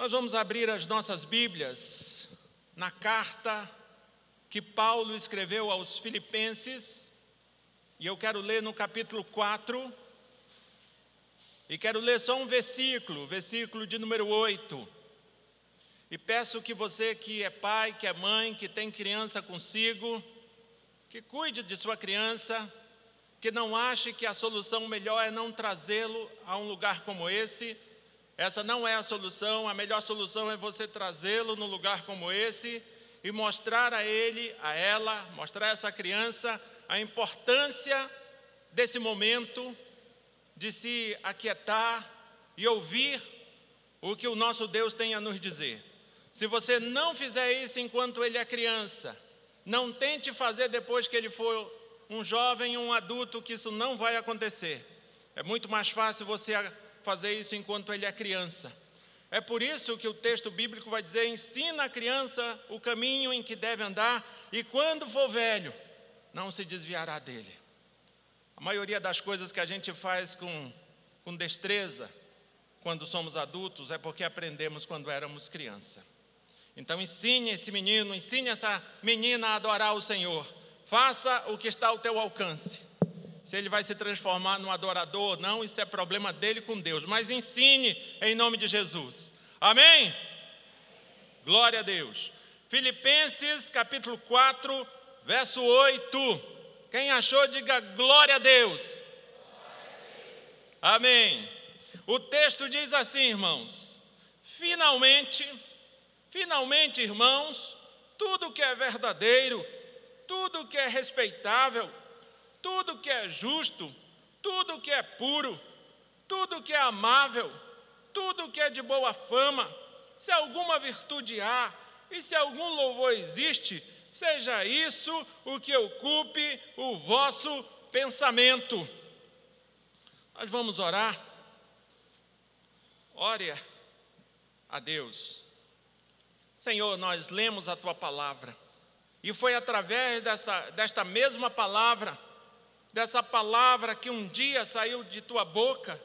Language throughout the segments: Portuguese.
Nós vamos abrir as nossas Bíblias na carta que Paulo escreveu aos Filipenses, e eu quero ler no capítulo 4, e quero ler só um versículo, versículo de número 8. E peço que você que é pai, que é mãe, que tem criança consigo, que cuide de sua criança, que não ache que a solução melhor é não trazê-lo a um lugar como esse, essa não é a solução, a melhor solução é você trazê-lo num lugar como esse e mostrar a ele, a ela, mostrar a essa criança a importância desse momento de se aquietar e ouvir o que o nosso Deus tem a nos dizer. Se você não fizer isso enquanto ele é criança, não tente fazer depois que ele for um jovem, um adulto, que isso não vai acontecer. É muito mais fácil você fazer isso enquanto ele é criança. É por isso que o texto bíblico vai dizer: ensina a criança o caminho em que deve andar, e quando for velho, não se desviará dele. A maioria das coisas que a gente faz com, com destreza, quando somos adultos, é porque aprendemos quando éramos criança. Então, ensine esse menino, ensine essa menina a adorar o Senhor. Faça o que está ao teu alcance. Se ele vai se transformar num adorador ou não, isso é problema dele com Deus. Mas ensine em nome de Jesus. Amém? Glória a Deus. Filipenses capítulo 4, verso 8. Quem achou, diga glória a Deus. Amém. O texto diz assim, irmãos: finalmente, finalmente, irmãos, tudo que é verdadeiro, tudo que é respeitável, tudo que é justo, tudo que é puro, tudo que é amável, tudo que é de boa fama, se alguma virtude há e se algum louvor existe, seja isso o que ocupe o vosso pensamento. Nós vamos orar. Ore a Deus. Senhor, nós lemos a tua palavra, e foi através desta, desta mesma palavra dessa palavra que um dia saiu de tua boca,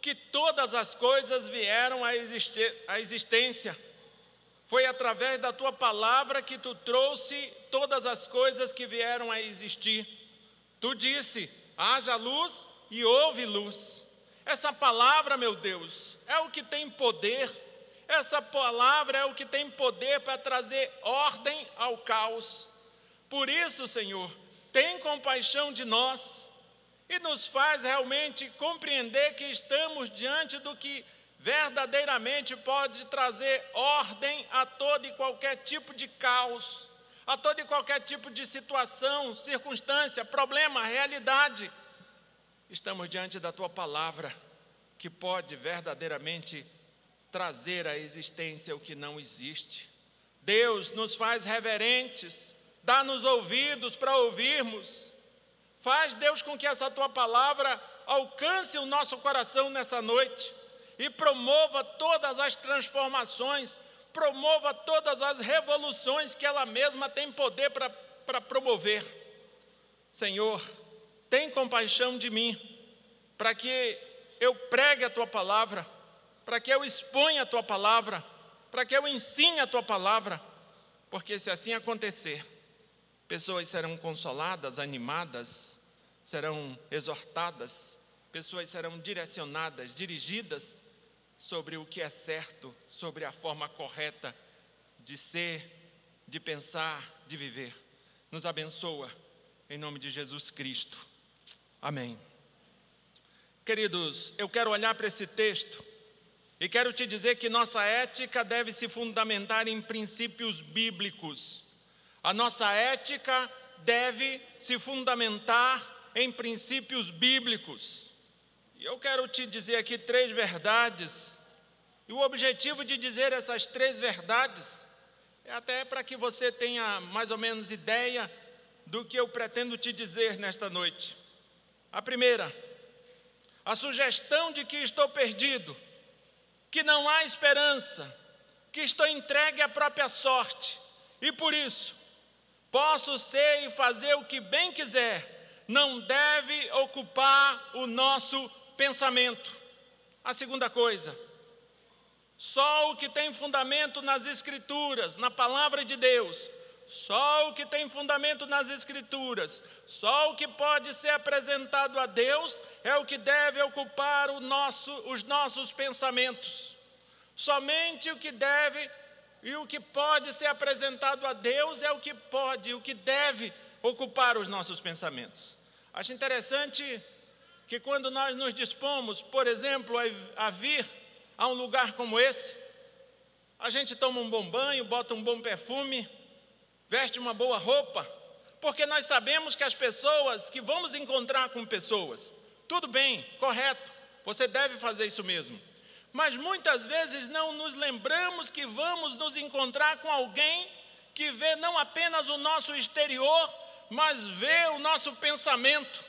que todas as coisas vieram à existência. Foi através da tua palavra que tu trouxe todas as coisas que vieram a existir. Tu disse: haja luz e houve luz. Essa palavra, meu Deus, é o que tem poder. Essa palavra é o que tem poder para trazer ordem ao caos. Por isso, Senhor, tem compaixão de nós e nos faz realmente compreender que estamos diante do que verdadeiramente pode trazer ordem a todo e qualquer tipo de caos, a todo e qualquer tipo de situação, circunstância, problema, realidade. Estamos diante da tua palavra que pode verdadeiramente trazer à existência o que não existe. Deus nos faz reverentes, dá-nos ouvidos para ouvirmos. Faz, Deus, com que essa tua palavra alcance o nosso coração nessa noite e promova todas as transformações, promova todas as revoluções que ela mesma tem poder para promover. Senhor, tem compaixão de mim, para que eu pregue a tua palavra, para que eu exponha a tua palavra, para que eu ensine a tua palavra, porque se assim acontecer, Pessoas serão consoladas, animadas, serão exortadas, pessoas serão direcionadas, dirigidas sobre o que é certo, sobre a forma correta de ser, de pensar, de viver. Nos abençoa, em nome de Jesus Cristo. Amém. Queridos, eu quero olhar para esse texto e quero te dizer que nossa ética deve se fundamentar em princípios bíblicos. A nossa ética deve se fundamentar em princípios bíblicos. E eu quero te dizer aqui três verdades. E o objetivo de dizer essas três verdades é até para que você tenha mais ou menos ideia do que eu pretendo te dizer nesta noite. A primeira, a sugestão de que estou perdido, que não há esperança, que estou entregue à própria sorte e por isso Posso ser e fazer o que bem quiser, não deve ocupar o nosso pensamento. A segunda coisa, Só o que tem fundamento nas Escrituras, na palavra de Deus, só o que tem fundamento nas Escrituras, só o que pode ser apresentado a Deus é o que deve ocupar nosso, os nossos pensamentos. Somente o que deve e o que pode ser apresentado a Deus é o que pode, o que deve ocupar os nossos pensamentos. Acho interessante que quando nós nos dispomos, por exemplo, a, vir a um lugar como esse, a gente toma um bom banho, bota um bom perfume, veste uma boa roupa, porque nós sabemos que as pessoas que vamos encontrar com pessoas, tudo bem, correto, você deve fazer isso mesmo. Mas muitas vezes não nos lembramos que vamos nos encontrar com alguém que vê não apenas o nosso exterior, mas vê o nosso pensamento.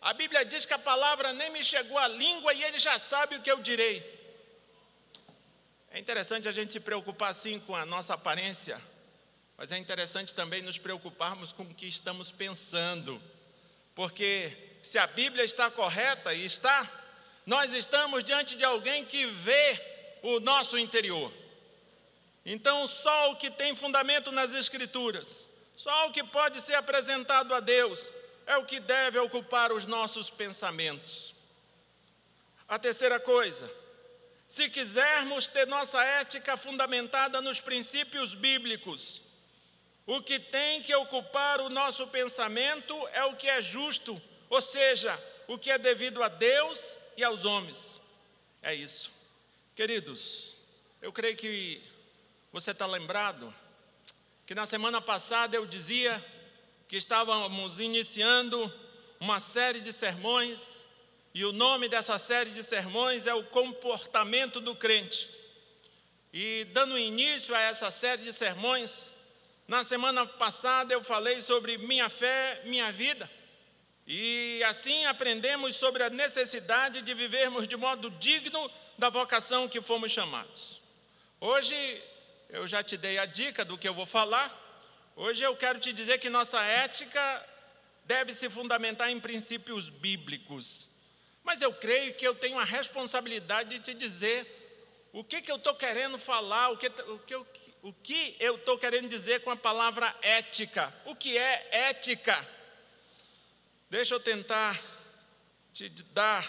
A Bíblia diz que a palavra nem me chegou à língua e ele já sabe o que eu direi. É interessante a gente se preocupar sim com a nossa aparência, mas é interessante também nos preocuparmos com o que estamos pensando, porque se a Bíblia está correta e está, nós estamos diante de alguém que vê o nosso interior. Então, só o que tem fundamento nas Escrituras, só o que pode ser apresentado a Deus, é o que deve ocupar os nossos pensamentos. A terceira coisa, se quisermos ter nossa ética fundamentada nos princípios bíblicos, o que tem que ocupar o nosso pensamento é o que é justo, ou seja, o que é devido a Deus e aos homens. É isso. Queridos, eu creio que você está lembrado que na semana passada eu dizia que estávamos iniciando uma série de sermões e o nome dessa série de sermões é o comportamento do crente. E dando início a essa série de sermões, na semana passada eu falei sobre minha fé, minha vida. E assim aprendemos sobre a necessidade de vivermos de modo digno da vocação que fomos chamados. Hoje eu já te dei a dica do que eu vou falar. Hoje eu quero te dizer que nossa ética deve se fundamentar em princípios bíblicos. Mas eu creio que eu tenho a responsabilidade de te dizer o que, que eu estou querendo falar, o que, o que, o que eu estou querendo dizer com a palavra ética. O que é ética? Deixa eu tentar te dar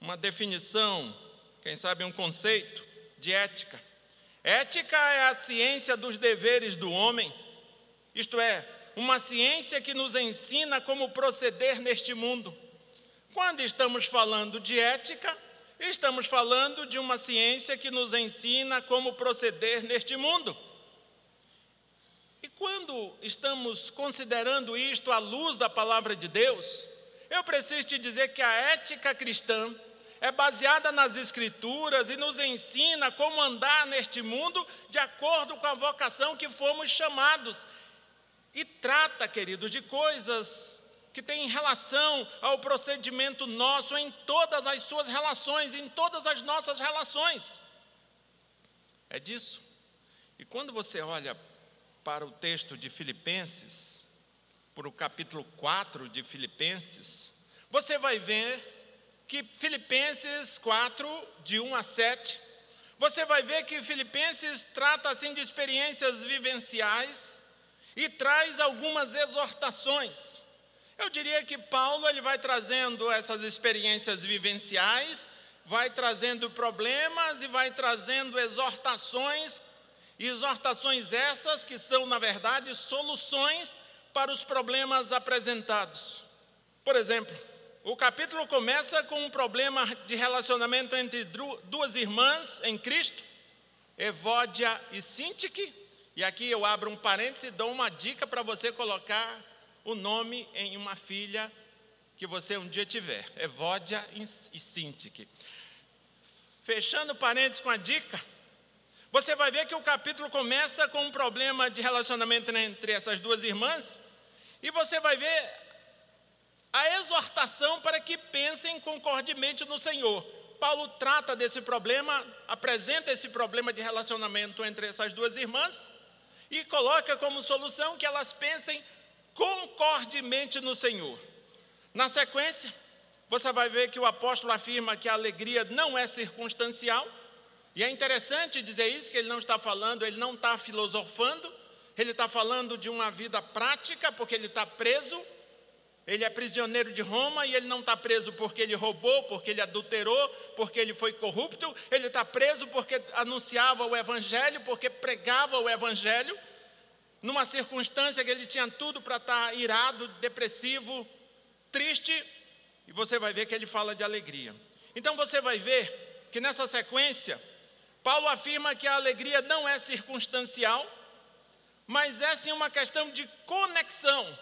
uma definição, quem sabe um conceito de ética. Ética é a ciência dos deveres do homem, isto é, uma ciência que nos ensina como proceder neste mundo. Quando estamos falando de ética, estamos falando de uma ciência que nos ensina como proceder neste mundo. E quando estamos considerando isto à luz da palavra de Deus, eu preciso te dizer que a ética cristã é baseada nas Escrituras e nos ensina como andar neste mundo de acordo com a vocação que fomos chamados. E trata, queridos, de coisas que tem relação ao procedimento nosso em todas as suas relações, em todas as nossas relações. É disso. E quando você olha para o texto de Filipenses, para o capítulo 4 de Filipenses, você vai ver que Filipenses 4, de 1 a 7, você vai ver que Filipenses trata assim de experiências vivenciais e traz algumas exortações. Eu diria que Paulo ele vai trazendo essas experiências vivenciais, vai trazendo problemas e vai trazendo exortações, exortações essas que são, na verdade, soluções para os problemas apresentados. Por exemplo, o capítulo começa com um problema de relacionamento entre duas irmãs em Cristo, Evódia e Sintique, e aqui eu abro um parênteses e dou uma dica para você colocar o nome em uma filha que você um dia tiver, Evódia e Sintique. Fechando parênteses com a dica, você vai ver que o capítulo começa com um problema de relacionamento entre essas duas irmãs, e você vai ver a exortação para que pensem concordemente no Senhor. Paulo trata desse problema, apresenta esse problema de relacionamento entre essas duas irmãs e coloca como solução que elas pensem concordemente no Senhor. Na sequência, você vai ver que o apóstolo afirma que a alegria não é circunstancial, E é interessante dizer isso, que ele não está falando, ele não está filosofando, ele está falando de uma vida prática, porque ele está preso, ele é prisioneiro de Roma e ele não está preso porque ele roubou, porque ele adulterou, porque ele foi corrupto, ele está preso porque anunciava o Evangelho, porque pregava o Evangelho, numa circunstância que ele tinha tudo para estar tá irado, depressivo, triste, e você vai ver que ele fala de alegria. Então você vai ver que nessa sequência, Paulo afirma que a alegria não é circunstancial, mas é sim uma questão de conexão.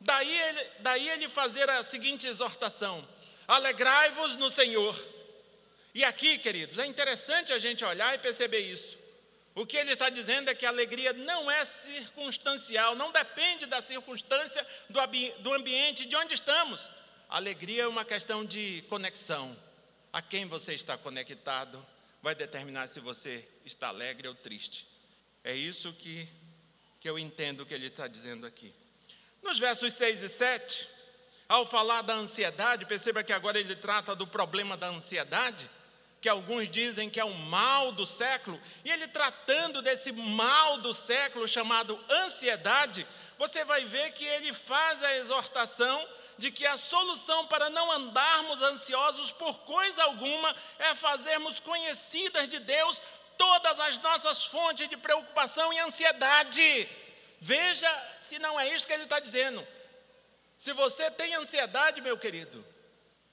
Daí ele, daí ele fazer a seguinte exortação: alegrai-vos no Senhor. E aqui, queridos, é interessante a gente olhar e perceber isso. O que ele está dizendo é que a alegria não é circunstancial, não depende da circunstância, do, do ambiente, de onde estamos. A alegria é uma questão de conexão. A quem você está conectado vai determinar se você está alegre ou triste. É isso que, que eu entendo que ele está dizendo aqui. Nos versos 6 e 7, ao falar da ansiedade, perceba que agora ele trata do problema da ansiedade que alguns dizem que é o mal do século, e ele tratando desse mal do século chamado ansiedade, você vai ver que ele faz a exortação de que a solução para não andarmos ansiosos por coisa alguma é fazermos conhecidas de Deus todas as nossas fontes de preocupação e ansiedade. Veja se não é isso que ele está dizendo. Se você tem ansiedade, meu querido,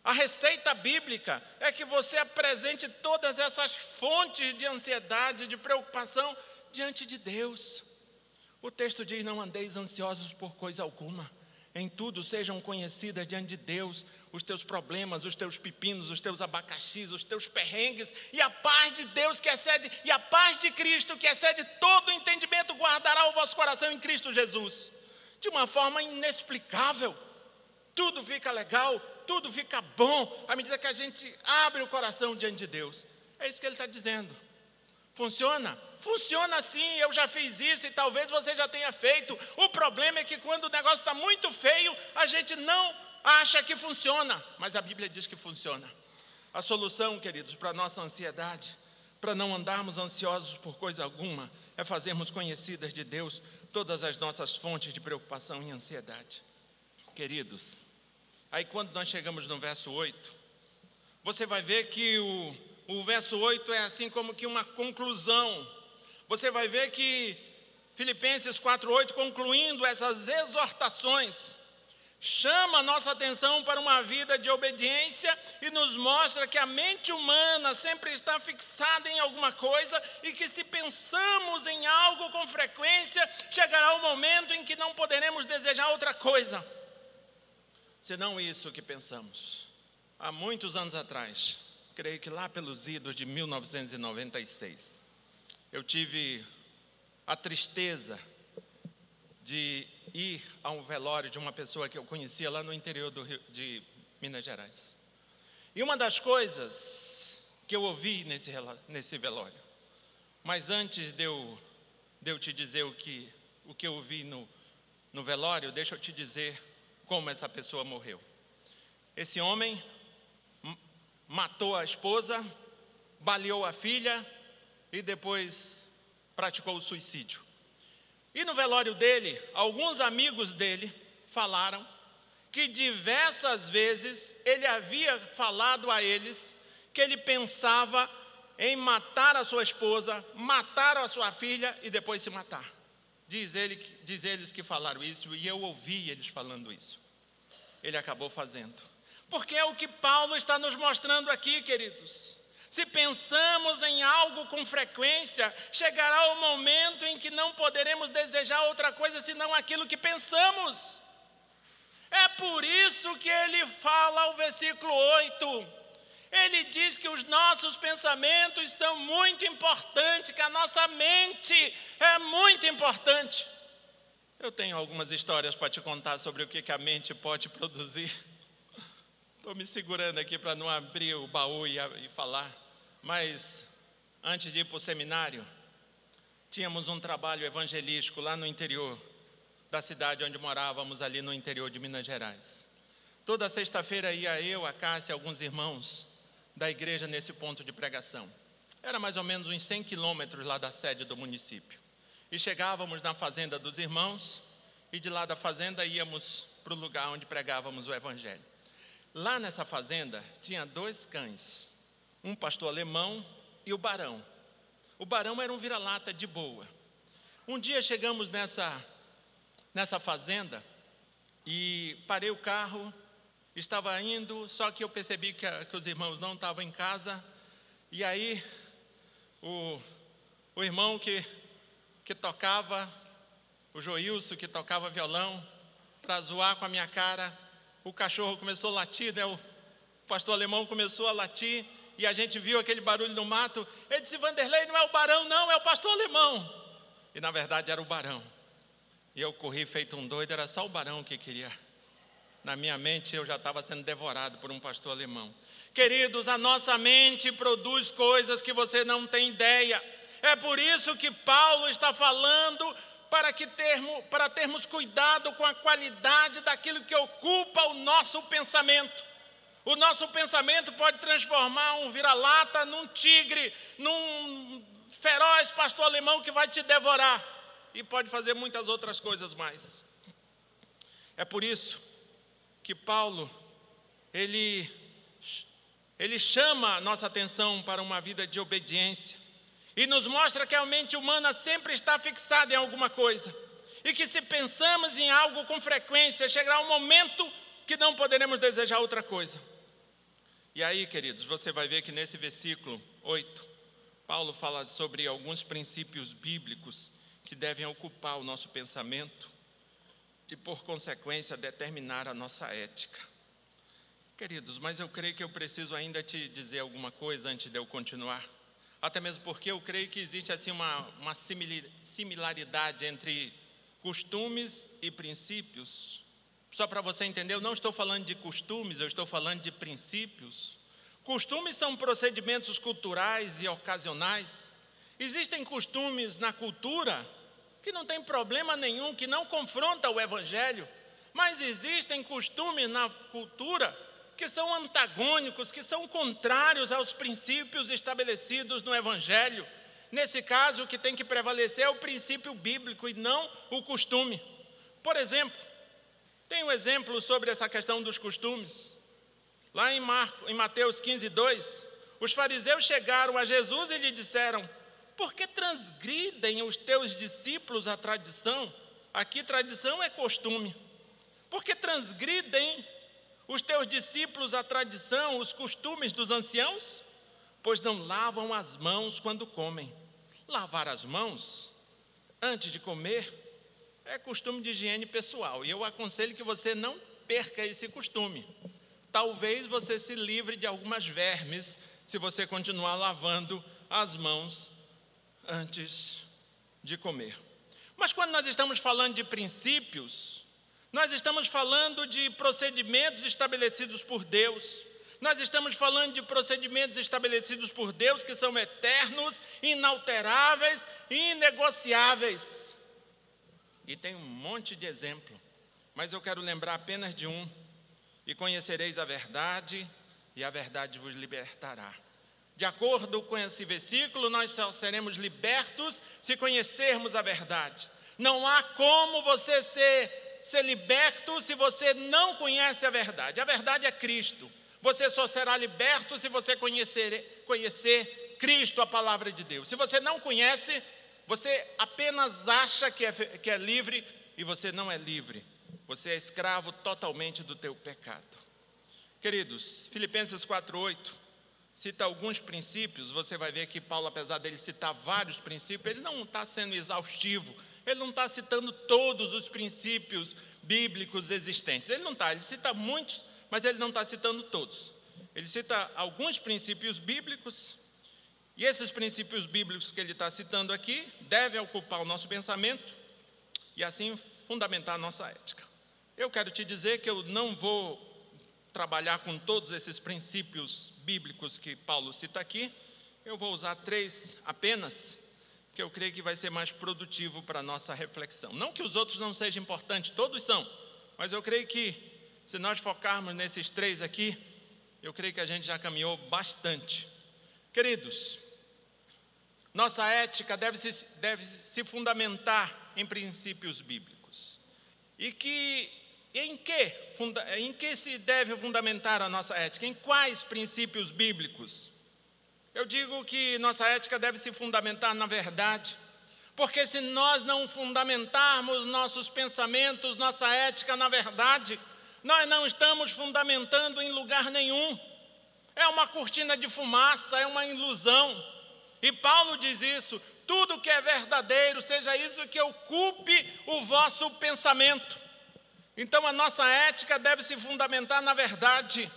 a receita bíblica é que você apresente todas essas fontes de ansiedade, de preocupação diante de Deus. O texto diz: Não andeis ansiosos por coisa alguma, em tudo sejam conhecidas diante de Deus os teus problemas, os teus pepinos, os teus abacaxis, os teus perrengues, e a paz de Deus que excede, e a paz de Cristo que excede todo entendimento, guardará o vosso coração em Cristo Jesus. De uma forma inexplicável, tudo fica legal, tudo fica bom à medida que a gente abre o coração diante de Deus. É isso que ele está dizendo. Funciona? Funciona sim, eu já fiz isso e talvez você já tenha feito. O problema é que quando o negócio está muito feio, a gente não acha que funciona, mas a Bíblia diz que funciona. A solução, queridos, para a nossa ansiedade, para não andarmos ansiosos por coisa alguma, é fazermos conhecidas de Deus todas as nossas fontes de preocupação e ansiedade. Queridos, Aí quando nós chegamos no verso 8, você vai ver que o, o verso 8 é assim como que uma conclusão. Você vai ver que Filipenses 4:8 concluindo essas exortações, chama nossa atenção para uma vida de obediência e nos mostra que a mente humana sempre está fixada em alguma coisa e que se pensamos em algo com frequência, chegará o momento em que não poderemos desejar outra coisa senão isso que pensamos. Há muitos anos atrás, creio que lá pelos idos de 1996, eu tive a tristeza de ir a um velório de uma pessoa que eu conhecia lá no interior Rio, de Minas Gerais. E uma das coisas que eu ouvi nesse, nesse velório, mas antes de eu, de eu te dizer o que, o que eu ouvi no, no velório, deixa eu te dizer como essa pessoa morreu. Esse homem matou a esposa, baleou a filha e depois praticou o suicídio. E no velório dele, alguns amigos dele falaram que diversas vezes ele havia falado a eles que ele pensava em matar a sua esposa, matar a sua filha e depois se matar. Diz, ele, diz eles que falaram isso, e eu ouvi eles falando isso. Ele acabou fazendo. Porque é o que Paulo está nos mostrando aqui, queridos. Se pensamos em algo com frequência, chegará o momento em que não poderemos desejar outra coisa senão aquilo que pensamos. É por isso que ele fala ao versículo 8 ele diz que os nossos pensamentos são muito importantes, que a nossa mente é muito importante. Eu tenho algumas histórias para te contar sobre o que a mente pode produzir. Estou me segurando aqui para não abrir o baú e, e falar. Mas, antes de ir para o seminário, tínhamos um trabalho evangelístico lá no interior da cidade onde morávamos, ali no interior de Minas Gerais. Toda sexta-feira ia eu, a Cássia e alguns irmãos da igreja nesse ponto de pregação. era mais ou menos uns 100 quilômetros lá da sede do município. E chegávamos na fazenda dos irmãos, e de lá da fazenda íamos para o lugar onde pregávamos o Evangelho. Lá nessa fazenda tinha dois cães, um pastor alemão e o barão. O barão era um vira-lata de boa. Um dia chegamos nessa, nessa fazenda e parei o carro, estava indo, só que eu percebi que, que os irmãos não estavam em casa, e aí o, o irmão que, que tocava, o Joilson que tocava violão, para zoar com a minha cara, o cachorro começou a latir, né? o pastor alemão começou a latir, e a gente viu aquele barulho no mato. Ele disse: Vanderlei, não é o barão, não, é o pastor alemão. E na verdade era o barão. E eu corri feito um doido, era só o barão que queria. Na minha mente eu já estava sendo devorado por um pastor alemão. Queridos, a nossa mente produz coisas que você não tem ideia. É por isso que Paulo está falando para, que termo, para termos cuidado com a qualidade daquilo que ocupa o nosso pensamento. O nosso pensamento pode transformar um vira-lata num tigre, num feroz pastor alemão que vai te devorar e pode fazer muitas outras coisas mais. É por isso que Paulo ele ele chama a nossa atenção para uma vida de obediência e nos mostra que a mente humana sempre está fixada em alguma coisa e que se pensamos em algo com frequência, chegará um momento que não poderemos desejar outra coisa. E aí, queridos, você vai ver que nesse versículo 8, Paulo fala sobre alguns princípios bíblicos que devem ocupar o nosso pensamento e, por consequência, determinar a nossa ética. Queridos, mas eu creio que eu preciso ainda te dizer alguma coisa antes de eu continuar. Até mesmo porque eu creio que existe assim uma, uma similaridade entre costumes e princípios. Só para você entender, eu não estou falando de costumes, eu estou falando de princípios. Costumes são procedimentos culturais e ocasionais. Existem costumes na cultura que não tem problema nenhum, que não confronta o evangelho, mas existem costumes na cultura que são antagônicos, que são contrários aos princípios estabelecidos no evangelho. Nesse caso, o que tem que prevalecer é o princípio bíblico e não o costume. Por exemplo, tem um exemplo sobre essa questão dos costumes. Lá em, Marco, em Mateus 15, 2, os fariseus chegaram a Jesus e lhe disseram: Por que transgridem os teus discípulos a tradição? Aqui, tradição é costume. Por que transgridem os teus discípulos a tradição, os costumes dos anciãos? Pois não lavam as mãos quando comem. Lavar as mãos antes de comer é costume de higiene pessoal. E eu aconselho que você não perca esse costume talvez você se livre de algumas vermes se você continuar lavando as mãos antes de comer. Mas quando nós estamos falando de princípios, nós estamos falando de procedimentos estabelecidos por Deus. Nós estamos falando de procedimentos estabelecidos por Deus que são eternos, inalteráveis e inegociáveis. E tem um monte de exemplo, mas eu quero lembrar apenas de um e conhecereis a verdade, e a verdade vos libertará. De acordo com esse versículo, nós só seremos libertos se conhecermos a verdade. Não há como você ser, ser liberto se você não conhece a verdade. A verdade é Cristo. Você só será liberto se você conhecer, conhecer Cristo, a palavra de Deus. Se você não conhece, você apenas acha que é, que é livre e você não é livre. Você é escravo totalmente do teu pecado. Queridos, Filipenses 4:8 cita alguns princípios, você vai ver que Paulo, apesar dele citar vários princípios, ele não está sendo exaustivo, ele não está citando todos os princípios bíblicos existentes. Ele não está, ele cita muitos, mas ele não está citando todos. Ele cita alguns princípios bíblicos, e esses princípios bíblicos que ele está citando aqui devem ocupar o nosso pensamento e assim fundamentar a nossa ética. Eu quero te dizer que eu não vou trabalhar com todos esses princípios bíblicos que Paulo cita aqui, eu vou usar três apenas, que eu creio que vai ser mais produtivo para a nossa reflexão. Não que os outros não sejam importantes, todos são, mas eu creio que se nós focarmos nesses três aqui, eu creio que a gente já caminhou bastante. Queridos, nossa ética deve se, deve se fundamentar em princípios bíblicos. E que em que, em que se deve fundamentar a nossa ética? Em quais princípios bíblicos? Eu digo que nossa ética deve se fundamentar na verdade, porque se nós não fundamentarmos nossos pensamentos, nossa ética na verdade, nós não estamos fundamentando em lugar nenhum. É uma cortina de fumaça, é uma ilusão. E Paulo diz isso: tudo que é verdadeiro, seja isso que ocupe o vosso pensamento. Então a nossa ética deve se fundamentar na verdade.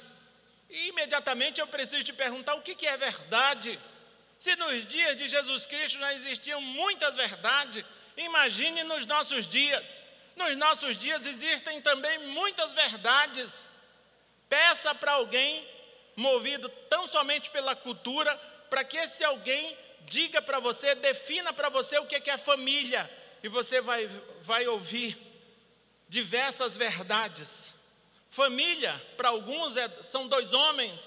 E imediatamente eu preciso te perguntar o que é verdade. Se nos dias de Jesus Cristo já existiam muitas verdades, imagine nos nossos dias. Nos nossos dias existem também muitas verdades. Peça para alguém, movido tão somente pela cultura, para que esse alguém diga para você, defina para você o que é família, e você vai, vai ouvir diversas verdades. Família, para alguns, é, são dois homens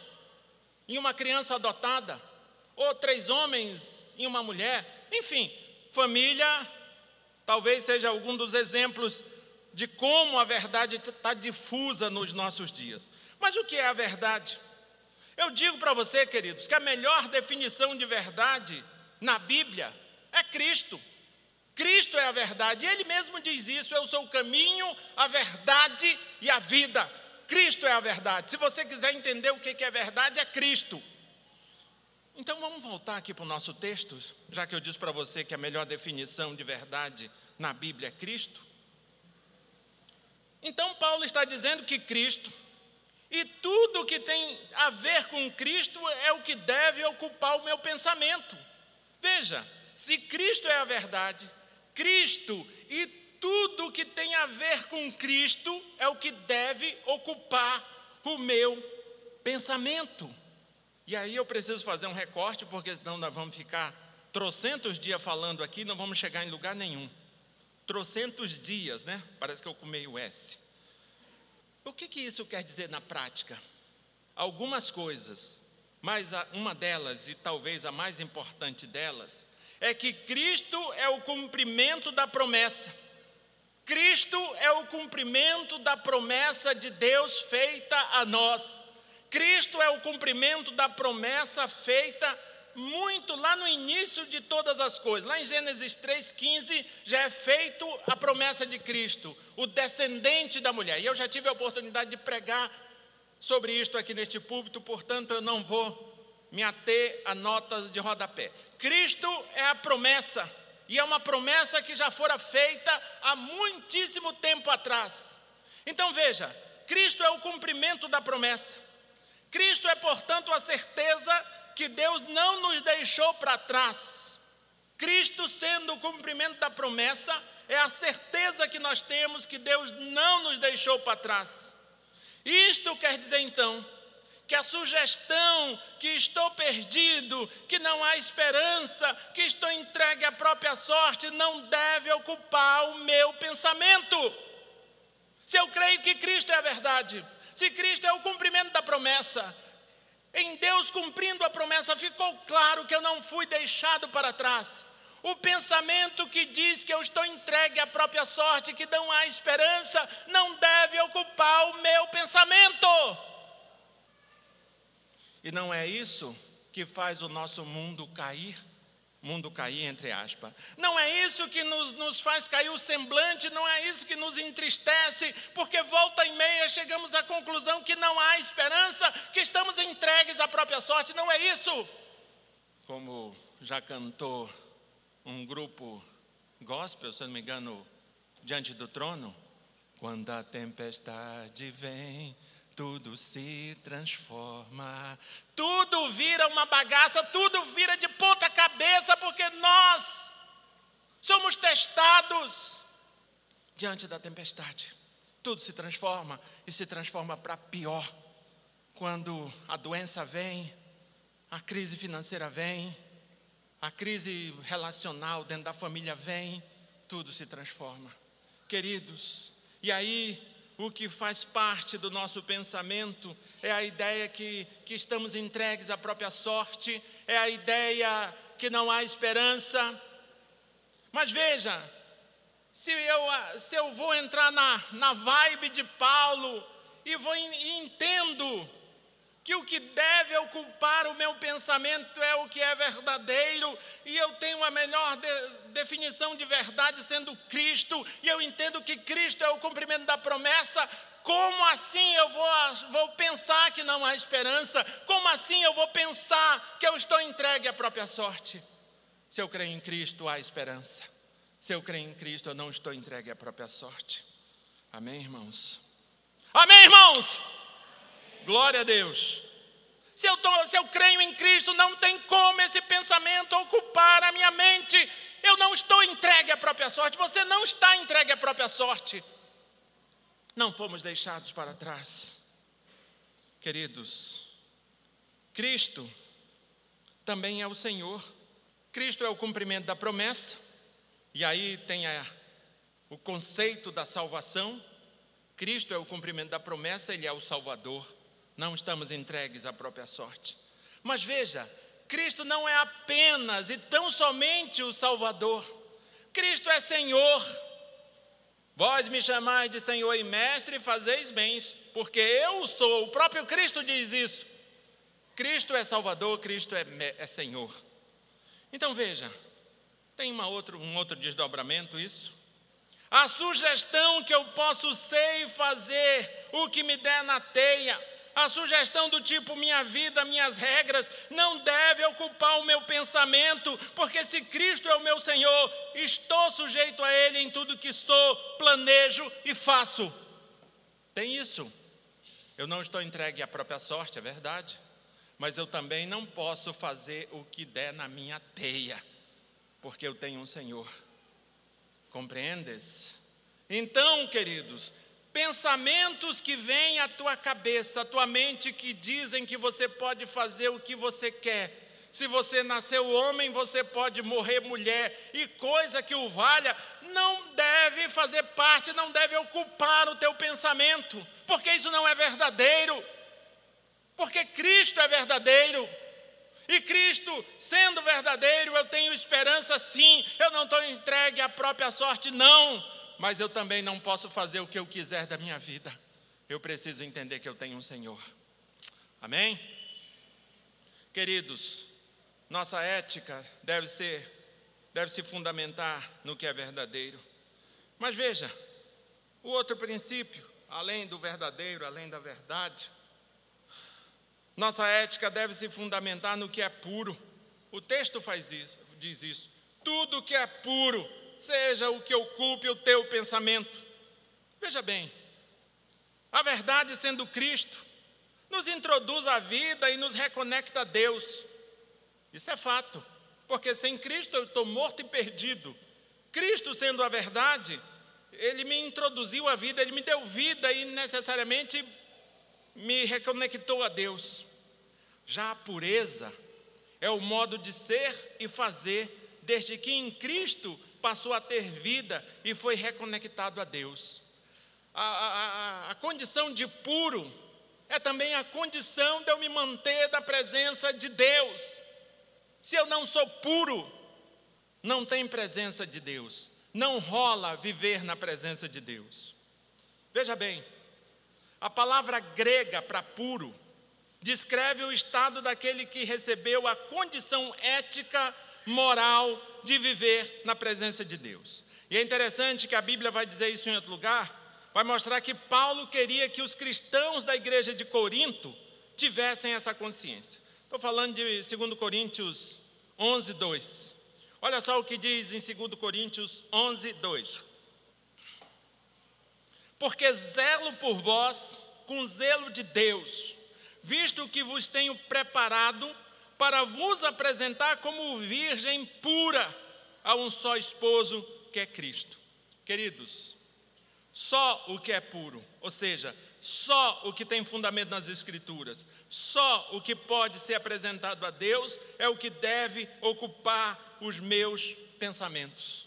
e uma criança adotada, ou três homens e uma mulher. Enfim, família talvez seja algum dos exemplos de como a verdade está difusa nos nossos dias. Mas o que é a verdade? Eu digo para você, queridos, que a melhor definição de verdade na Bíblia é Cristo. Cristo é a verdade, Ele mesmo diz isso: Eu sou o caminho, a verdade e a vida. Cristo é a verdade. Se você quiser entender o que é verdade, é Cristo. Então vamos voltar aqui para o nosso texto, já que eu disse para você que a melhor definição de verdade na Bíblia é Cristo. Então Paulo está dizendo que Cristo e tudo que tem a ver com Cristo é o que deve ocupar o meu pensamento. Veja, se Cristo é a verdade, Cristo e tudo que tem a ver com Cristo é o que deve ocupar o meu pensamento. E aí eu preciso fazer um recorte, porque senão nós vamos ficar trocentos dias falando aqui, não vamos chegar em lugar nenhum. Trocentos dias, né? Parece que eu comei o S. O que, que isso quer dizer na prática? Algumas coisas mas uma delas, e talvez a mais importante delas, é que Cristo é o cumprimento da promessa. Cristo é o cumprimento da promessa de Deus feita a nós. Cristo é o cumprimento da promessa feita muito lá no início de todas as coisas. Lá em Gênesis 3,15 já é feito a promessa de Cristo, o descendente da mulher. E eu já tive a oportunidade de pregar sobre isto aqui neste púlpito, portanto eu não vou me ater a notas de rodapé. Cristo é a promessa, e é uma promessa que já fora feita há muitíssimo tempo atrás. Então veja, Cristo é o cumprimento da promessa. Cristo é, portanto, a certeza que Deus não nos deixou para trás. Cristo, sendo o cumprimento da promessa, é a certeza que nós temos que Deus não nos deixou para trás. Isto quer dizer então que a sugestão que estou perdido, que não há esperança, que estou entregue à própria sorte, não deve ocupar o meu pensamento. Se eu creio que Cristo é a verdade, se Cristo é o cumprimento da promessa, em Deus cumprindo a promessa, ficou claro que eu não fui deixado para trás. O pensamento que diz que eu estou entregue à própria sorte, que não há esperança, não deve ocupar o meu pensamento. E não é isso que faz o nosso mundo cair? Mundo cair, entre aspas. Não é isso que nos, nos faz cair o semblante, não é isso que nos entristece, porque volta e meia chegamos à conclusão que não há esperança, que estamos entregues à própria sorte, não é isso. Como já cantou um grupo gospel, se não me engano, diante do trono. Quando a tempestade vem, tudo se transforma, tudo vira uma bagaça, tudo vira de ponta cabeça, porque nós somos testados diante da tempestade. Tudo se transforma e se transforma para pior. Quando a doença vem, a crise financeira vem, a crise relacional dentro da família vem, tudo se transforma. Queridos, e aí o que faz parte do nosso pensamento é a ideia que, que estamos entregues à própria sorte, é a ideia que não há esperança. Mas veja, se eu, se eu vou entrar na, na vibe de Paulo e, vou, e entendo que o que deve ocupar o meu pensamento é o que é verdadeiro, e eu tenho a melhor de, definição de verdade sendo Cristo, e eu entendo que Cristo é o cumprimento da promessa, como assim eu vou, vou pensar que não há esperança? Como assim eu vou pensar que eu estou entregue à própria sorte? Se eu creio em Cristo, há esperança. Se eu creio em Cristo, eu não estou entregue à própria sorte. Amém, irmãos? Amém, irmãos? Glória a Deus. Se eu, tô, se eu creio em Cristo, não tem como esse pensamento ocupar a minha mente. Eu não estou entregue à própria sorte. Você não está entregue à própria sorte. Não fomos deixados para trás. Queridos, Cristo também é o Senhor. Cristo é o cumprimento da promessa. E aí tem a, o conceito da salvação. Cristo é o cumprimento da promessa, Ele é o Salvador não estamos entregues à própria sorte. Mas veja, Cristo não é apenas e tão somente o Salvador, Cristo é Senhor. Vós me chamais de Senhor e Mestre, fazeis bens, porque eu sou, o próprio Cristo diz isso. Cristo é Salvador, Cristo é, é Senhor. Então veja, tem uma outro, um outro desdobramento isso. A sugestão que eu posso ser e fazer o que me der na teia, a sugestão do tipo minha vida, minhas regras, não deve ocupar o meu pensamento, porque se Cristo é o meu Senhor, estou sujeito a Ele em tudo que sou, planejo e faço. Tem isso. Eu não estou entregue à própria sorte, é verdade, mas eu também não posso fazer o que der na minha teia, porque eu tenho um Senhor. Compreendes? Então, queridos, Pensamentos que vêm à tua cabeça, à tua mente, que dizem que você pode fazer o que você quer. Se você nasceu homem, você pode morrer mulher, e coisa que o valha, não deve fazer parte, não deve ocupar o teu pensamento, porque isso não é verdadeiro, porque Cristo é verdadeiro. E Cristo, sendo verdadeiro, eu tenho esperança sim, eu não estou entregue à própria sorte, não mas eu também não posso fazer o que eu quiser da minha vida. Eu preciso entender que eu tenho um Senhor. Amém? Queridos, nossa ética deve ser, deve se fundamentar no que é verdadeiro. Mas veja, o outro princípio, além do verdadeiro, além da verdade, nossa ética deve se fundamentar no que é puro. O texto faz isso, diz isso. Tudo que é puro seja o que ocupe o teu pensamento. Veja bem, a verdade sendo Cristo, nos introduz à vida e nos reconecta a Deus. Isso é fato, porque sem Cristo eu estou morto e perdido. Cristo sendo a verdade, ele me introduziu à vida, ele me deu vida e necessariamente me reconectou a Deus. Já a pureza é o modo de ser e fazer, desde que em Cristo passou a ter vida e foi reconectado a Deus. A, a, a, condição de puro é também a condição de eu me manter da presença de Deus. Se eu não sou puro, não tem presença de Deus. Não rola viver na presença de Deus. Veja bem, a palavra grega para puro descreve o estado daquele que recebeu a condição ética moral de viver na presença de Deus. E é interessante que a Bíblia vai dizer isso em outro lugar, vai mostrar que Paulo queria que os cristãos da igreja de Corinto tivessem essa consciência. Estou falando de 2 Coríntios 11, 2. Olha só o que diz em 2 Coríntios 11, 2. Porque zelo por vós com zelo de Deus, visto que vos tenho preparado para vos apresentar como virgem pura a um só esposo que é Cristo. Queridos, só o que é puro, ou seja, só o que tem fundamento nas Escrituras, só o que pode ser apresentado a Deus é o que deve ocupar os meus pensamentos.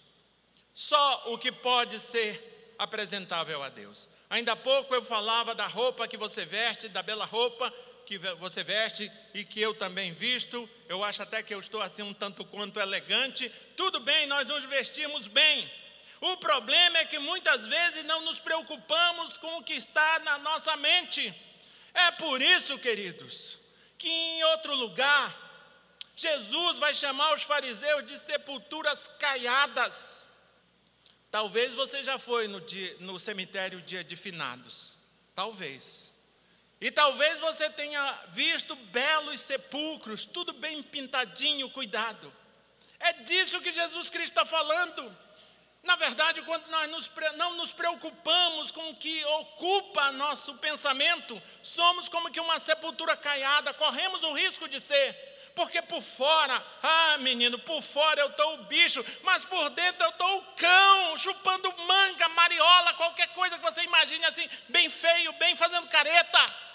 Só o que pode ser apresentável a Deus. Ainda há pouco eu falava da roupa que você veste, da bela roupa, que você veste e que eu também visto. Eu acho até que eu estou assim um tanto quanto elegante. Tudo bem, nós nos vestimos bem. O problema é que muitas vezes não nos preocupamos com o que está na nossa mente. É por isso, queridos, que em outro lugar, Jesus vai chamar os fariseus de sepulturas caiadas. Talvez você já foi no, dia, no cemitério dia de finados. Talvez. E talvez você tenha visto belos sepulcros, tudo bem pintadinho, cuidado. É disso que Jesus Cristo está falando. Na verdade, quando nós nos, não nos preocupamos com o que ocupa nosso pensamento, somos como que uma sepultura caiada, corremos o risco de ser. Porque por fora, ah menino, por fora eu estou o bicho, mas por dentro eu estou o cão, chupando manga, mariola, qualquer coisa que você imagine assim, bem feio, bem fazendo careta.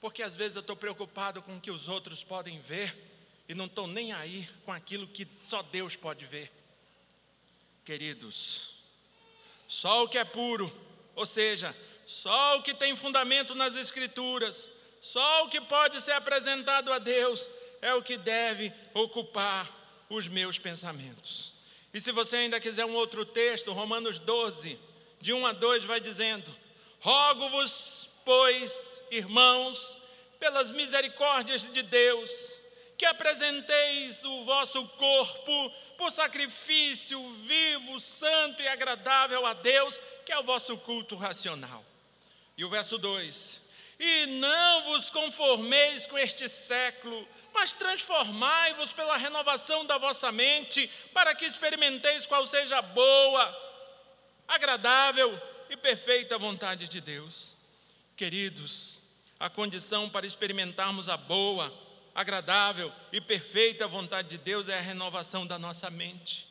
Porque às vezes eu estou preocupado com o que os outros podem ver e não estou nem aí com aquilo que só Deus pode ver. Queridos, só o que é puro, ou seja, só o que tem fundamento nas Escrituras, só o que pode ser apresentado a Deus é o que deve ocupar os meus pensamentos. E se você ainda quiser um outro texto, Romanos 12, de 1 a 2, vai dizendo: Rogo-vos, pois, irmãos, pelas misericórdias de Deus, que apresenteis o vosso corpo por sacrifício vivo, santo e agradável a Deus, que é o vosso culto racional. E o verso 2: E não vos conformeis com este século, mas transformai-vos pela renovação da vossa mente, para que experimenteis qual seja a boa, agradável e perfeita vontade de Deus. Queridos, a condição para experimentarmos a boa, agradável e perfeita vontade de Deus é a renovação da nossa mente.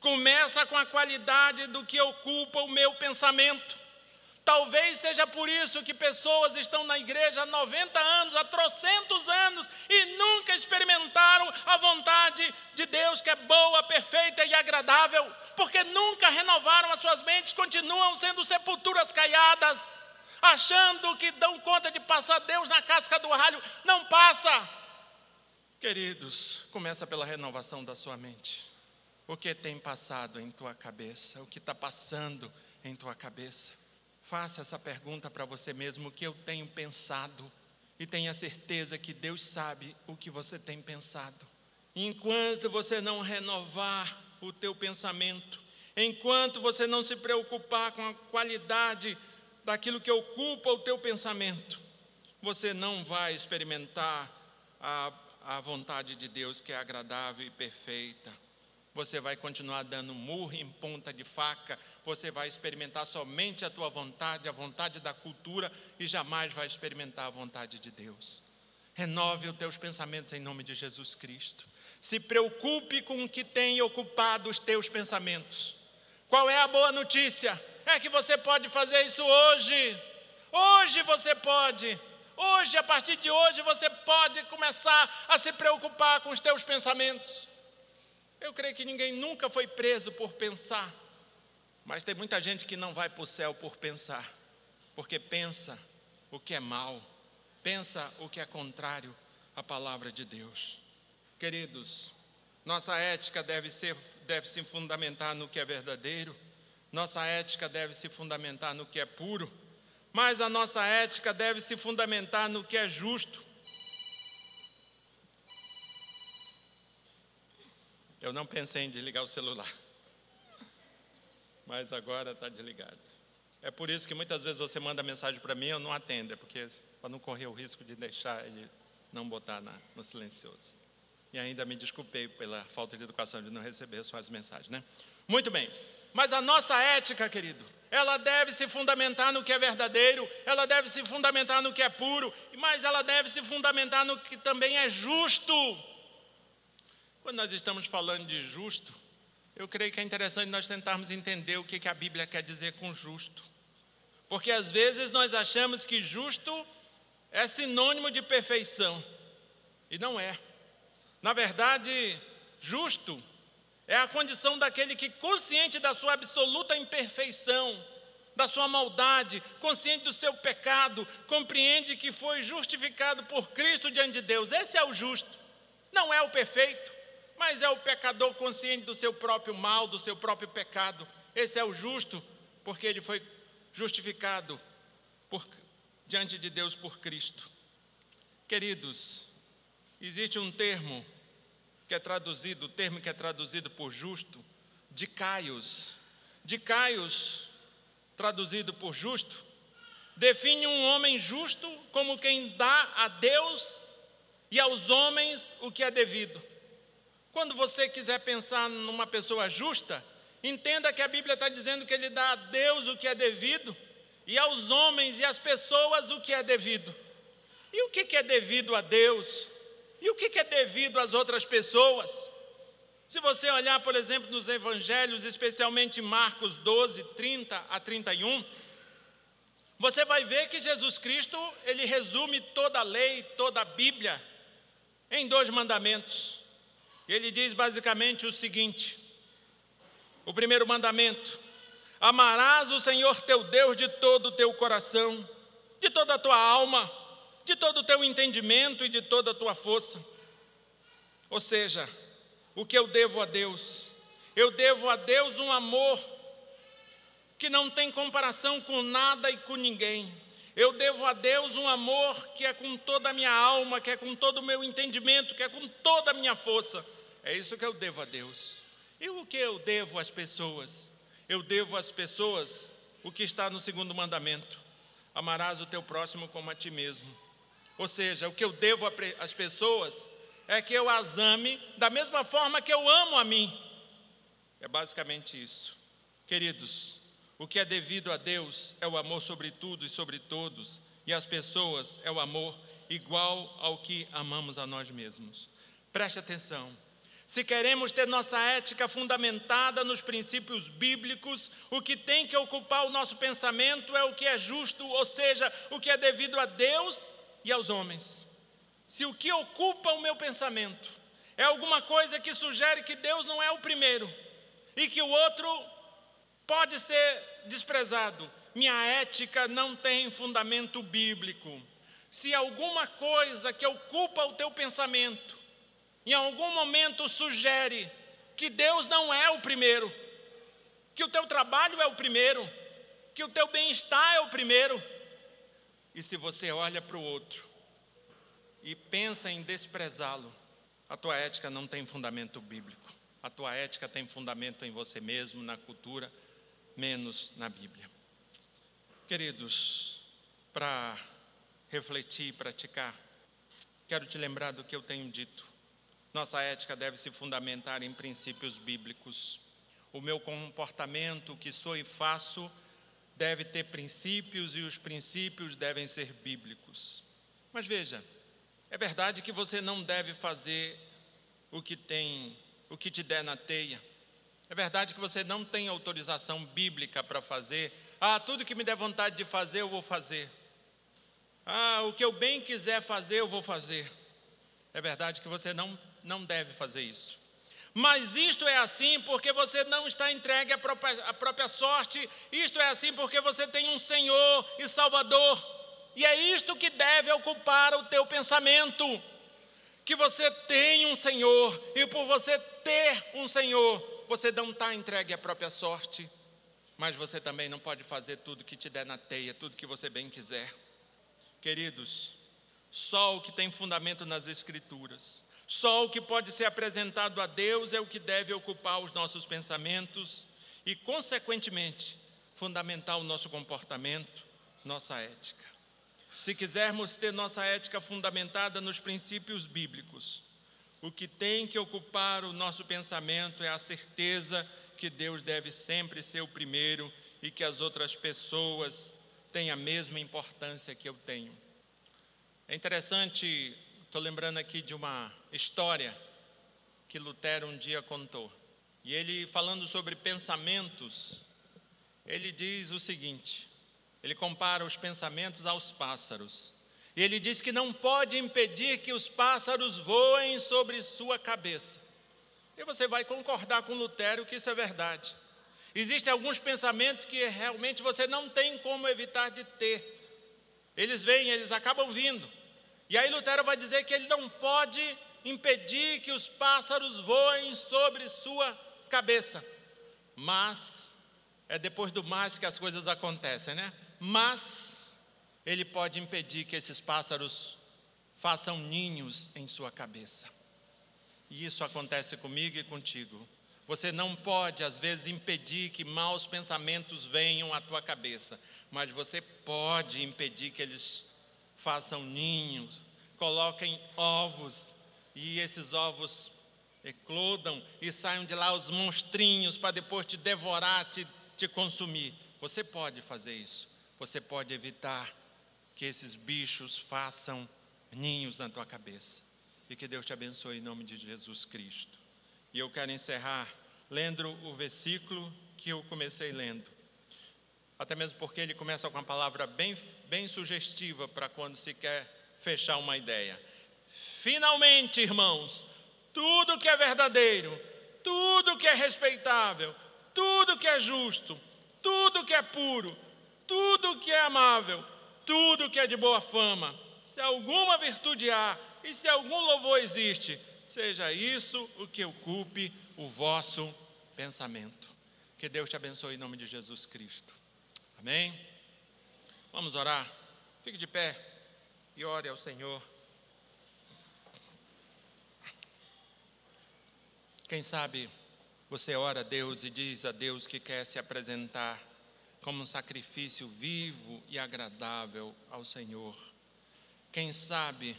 Começa com a qualidade do que ocupa o meu pensamento. Talvez seja por isso que pessoas estão na igreja há 90 anos, há trocentos anos, e nunca experimentaram a vontade de Deus, que é boa, perfeita e agradável, porque nunca renovaram as suas mentes, continuam sendo sepulturas caiadas, achando que dão conta de passar Deus na casca do alho. Não passa. Queridos, começa pela renovação da sua mente. O que tem passado em tua cabeça? O que está passando em tua cabeça? Faça essa pergunta para você mesmo: o que eu tenho pensado? E tenha certeza que Deus sabe o que você tem pensado. Enquanto você não renovar o teu pensamento, enquanto você não se preocupar com a qualidade daquilo que ocupa o teu pensamento, você não vai experimentar a a vontade de Deus que é agradável e perfeita. Você vai continuar dando murro em ponta de faca, você vai experimentar somente a tua vontade, a vontade da cultura e jamais vai experimentar a vontade de Deus. Renove os teus pensamentos em nome de Jesus Cristo. Se preocupe com o que tem ocupado os teus pensamentos. Qual é a boa notícia? É que você pode fazer isso hoje. Hoje você pode. Hoje, a partir de hoje, você pode começar a se preocupar com os teus pensamentos. Eu creio que ninguém nunca foi preso por pensar, mas tem muita gente que não vai para o céu por pensar, porque pensa o que é mal, pensa o que é contrário à palavra de Deus. Queridos, nossa ética deve, ser, deve se fundamentar no que é verdadeiro, nossa ética deve se fundamentar no que é puro mas a nossa ética deve se fundamentar no que é justo. Eu não pensei em desligar o celular, mas agora está desligado. É por isso que muitas vezes você manda mensagem para mim e eu não atendo, é porque para não correr o risco de deixar e não botar na, no silencioso. E ainda me desculpei pela falta de educação de não receber suas mensagens, né? Muito bem. Mas a nossa ética, querido, ela deve se fundamentar no que é verdadeiro, ela deve se fundamentar no que é puro, mas ela deve se fundamentar no que também é justo. Quando nós estamos falando de justo, eu creio que é interessante nós tentarmos entender o que a Bíblia quer dizer com justo. Porque às vezes nós achamos que justo é sinônimo de perfeição, e não é. Na verdade, justo é a condição daquele que, consciente da sua absoluta imperfeição, da sua maldade, consciente do seu pecado, compreende que foi justificado por Cristo diante de Deus. Esse é o justo. Não é o perfeito, mas é o pecador consciente do seu próprio mal, do seu próprio pecado. Esse é o justo, porque ele foi justificado por, diante de Deus por Cristo. Queridos, existe um termo que é traduzido, o termo que é traduzido por justo, de Caios. De Caios traduzido por justo, define um homem justo como quem dá a Deus e aos homens o que é devido. Quando você quiser pensar numa pessoa justa, entenda que a Bíblia está dizendo que ele dá a Deus o que é devido e aos homens e às pessoas o que é devido. E o que é devido a Deus? E o que é devido às outras pessoas? Se você olhar, por exemplo, nos evangelhos, especialmente Marcos 12, 30 a 31, você vai ver que Jesus Cristo, ele resume toda a lei, toda a Bíblia em dois mandamentos. Ele diz basicamente o seguinte: o primeiro mandamento: amarás o Senhor teu Deus de todo o teu coração, de toda a tua alma, de todo o teu entendimento e de toda a tua força. Ou seja, o que eu devo a Deus? Eu devo a Deus um amor que não tem comparação com nada e com ninguém. Eu devo a Deus um amor que é com toda a minha alma, que é com todo o meu entendimento, que é com toda a minha força. É isso que eu devo a Deus. E o que eu devo às pessoas? Eu devo às pessoas o que está no segundo mandamento: amarás o teu próximo como a ti mesmo. Ou seja, o que eu devo às pessoas é que eu as ame da mesma forma que eu amo a mim. É basicamente isso. Queridos, o que é devido a Deus é o amor sobre tudo e sobre todos, e as pessoas é o amor igual ao que amamos a nós mesmos. Preste atenção. Se queremos ter nossa ética fundamentada nos princípios bíblicos, o que tem que ocupar o nosso pensamento é o que é justo, ou seja, o que é devido a Deus e aos homens se o que ocupa o meu pensamento é alguma coisa que sugere que Deus não é o primeiro e que o outro pode ser desprezado, minha ética não tem fundamento bíblico. Se alguma coisa que ocupa o teu pensamento em algum momento sugere que Deus não é o primeiro, que o teu trabalho é o primeiro, que o teu bem-estar é o primeiro, e se você olha para o outro e pensa em desprezá-lo, a tua ética não tem fundamento bíblico. A tua ética tem fundamento em você mesmo, na cultura, menos na Bíblia. Queridos, para refletir e praticar, quero te lembrar do que eu tenho dito. Nossa ética deve se fundamentar em princípios bíblicos. O meu comportamento, o que sou e faço, deve ter princípios e os princípios devem ser bíblicos. Mas veja, é verdade que você não deve fazer o que tem, o que te der na teia. É verdade que você não tem autorização bíblica para fazer. Ah, tudo que me der vontade de fazer, eu vou fazer. Ah, o que eu bem quiser fazer, eu vou fazer. É verdade que você não, não deve fazer isso. Mas isto é assim porque você não está entregue à própria, à própria sorte, isto é assim porque você tem um Senhor e Salvador. E é isto que deve ocupar o teu pensamento. Que você tem um Senhor, e por você ter um Senhor, você não está entregue à própria sorte, mas você também não pode fazer tudo que te der na teia, tudo que você bem quiser. Queridos, só o que tem fundamento nas Escrituras, só o que pode ser apresentado a Deus é o que deve ocupar os nossos pensamentos e, consequentemente, fundamentar o nosso comportamento, nossa ética se quisermos ter nossa ética fundamentada nos princípios bíblicos, o que tem que ocupar o nosso pensamento é a certeza que Deus deve sempre ser o primeiro e que as outras pessoas têm a mesma importância que eu tenho. É interessante, estou lembrando aqui de uma história que Lutero um dia contou. E ele, falando sobre pensamentos, ele diz o seguinte: ele compara os pensamentos aos pássaros. E ele diz que não pode impedir que os pássaros voem sobre sua cabeça. E você vai concordar com Lutero que isso é verdade. Existem alguns pensamentos que realmente você não tem como evitar de ter. Eles vêm, eles acabam vindo. E aí Lutero vai dizer que ele não pode impedir que os pássaros voem sobre sua cabeça. Mas é depois do mais que as coisas acontecem, né? Mas ele pode impedir que esses pássaros façam ninhos em sua cabeça. E isso acontece comigo e contigo. Você não pode, às vezes, impedir que maus pensamentos venham à tua cabeça, mas você pode impedir que eles façam ninhos, coloquem ovos e esses ovos eclodam e saiam de lá os monstrinhos para depois te devorar, te, te consumir. Você pode fazer isso. Você pode evitar que esses bichos façam ninhos na tua cabeça. E que Deus te abençoe em nome de Jesus Cristo. E eu quero encerrar lendo o versículo que eu comecei lendo. Até mesmo porque ele começa com uma palavra bem, bem sugestiva para quando se quer fechar uma ideia. Finalmente, irmãos, tudo que é verdadeiro, tudo que é respeitável, tudo que é justo, tudo que é puro, tudo que é amável, tudo que é de boa fama, se alguma virtude há e se algum louvor existe, seja isso o que ocupe o vosso pensamento. Que Deus te abençoe em nome de Jesus Cristo. Amém? Vamos orar. Fique de pé e ore ao Senhor. Quem sabe você ora a Deus e diz a Deus que quer se apresentar como um sacrifício vivo e agradável ao Senhor. Quem sabe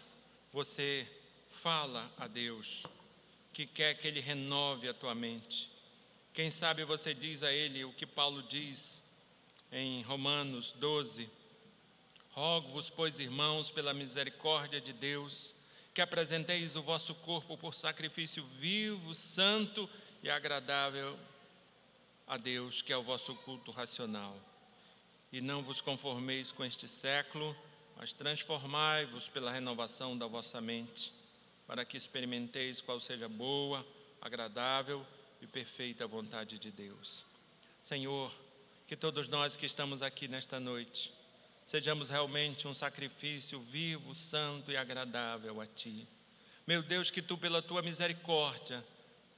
você fala a Deus que quer que Ele renove a tua mente. Quem sabe você diz a Ele o que Paulo diz em Romanos 12: Rogo-vos, pois, irmãos, pela misericórdia de Deus, que apresenteis o vosso corpo por sacrifício vivo, santo e agradável a Deus, que é o vosso culto racional. E não vos conformeis com este século, mas transformai-vos pela renovação da vossa mente, para que experimenteis qual seja boa, agradável e perfeita vontade de Deus. Senhor, que todos nós que estamos aqui nesta noite, sejamos realmente um sacrifício vivo, santo e agradável a Ti. Meu Deus, que Tu, pela Tua misericórdia,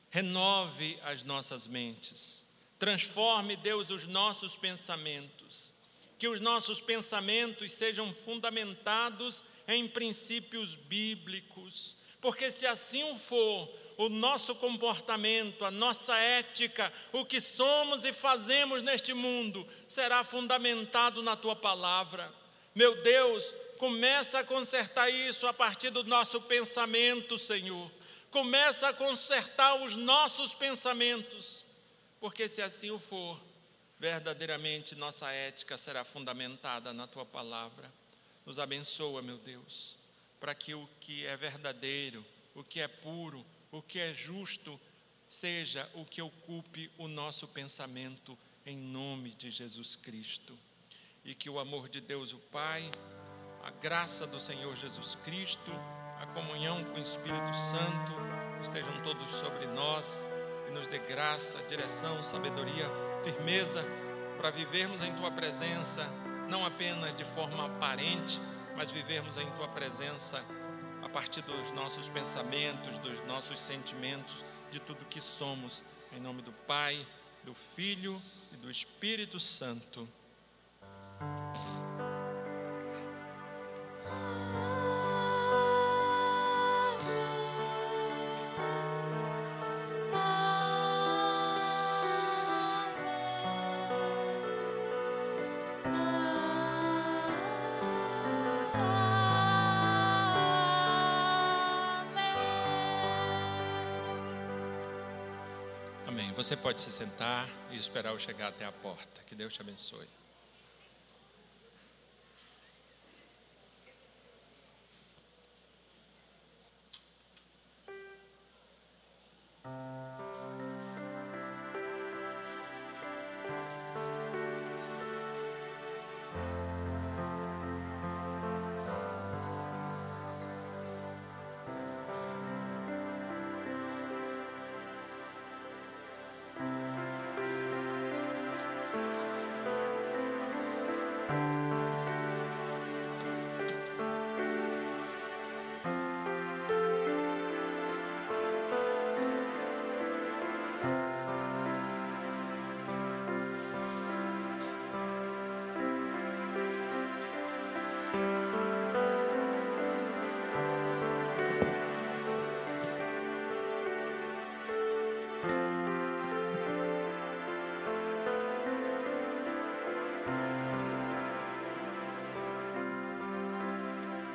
renove as nossas mentes, transforme, Deus, os nossos pensamentos. Que os nossos pensamentos sejam fundamentados em princípios bíblicos, porque se assim for, o nosso comportamento, a nossa ética, o que somos e fazemos neste mundo, será fundamentado na tua palavra. Meu Deus, começa a consertar isso a partir do nosso pensamento, Senhor. Começa a consertar os nossos pensamentos, porque se assim o for, verdadeiramente nossa ética será fundamentada na tua palavra. Nos abençoa, meu Deus, para que o que é verdadeiro, o que é puro, o que é justo, seja o que ocupe o nosso pensamento, em nome de Jesus Cristo. E que o amor de Deus, o Pai, a graça do Senhor Jesus Cristo, a comunhão com o Espírito Santo estejam todos sobre nós e nos dê graça, direção, sabedoria firmeza para vivermos em tua presença, não apenas de forma aparente, mas vivermos em tua presença partir dos nossos pensamentos, dos nossos sentimentos, de tudo que somos, em nome do Pai, do Filho e do Espírito Santo. Você pode se sentar e esperar eu chegar até a porta. Que Deus te abençoe.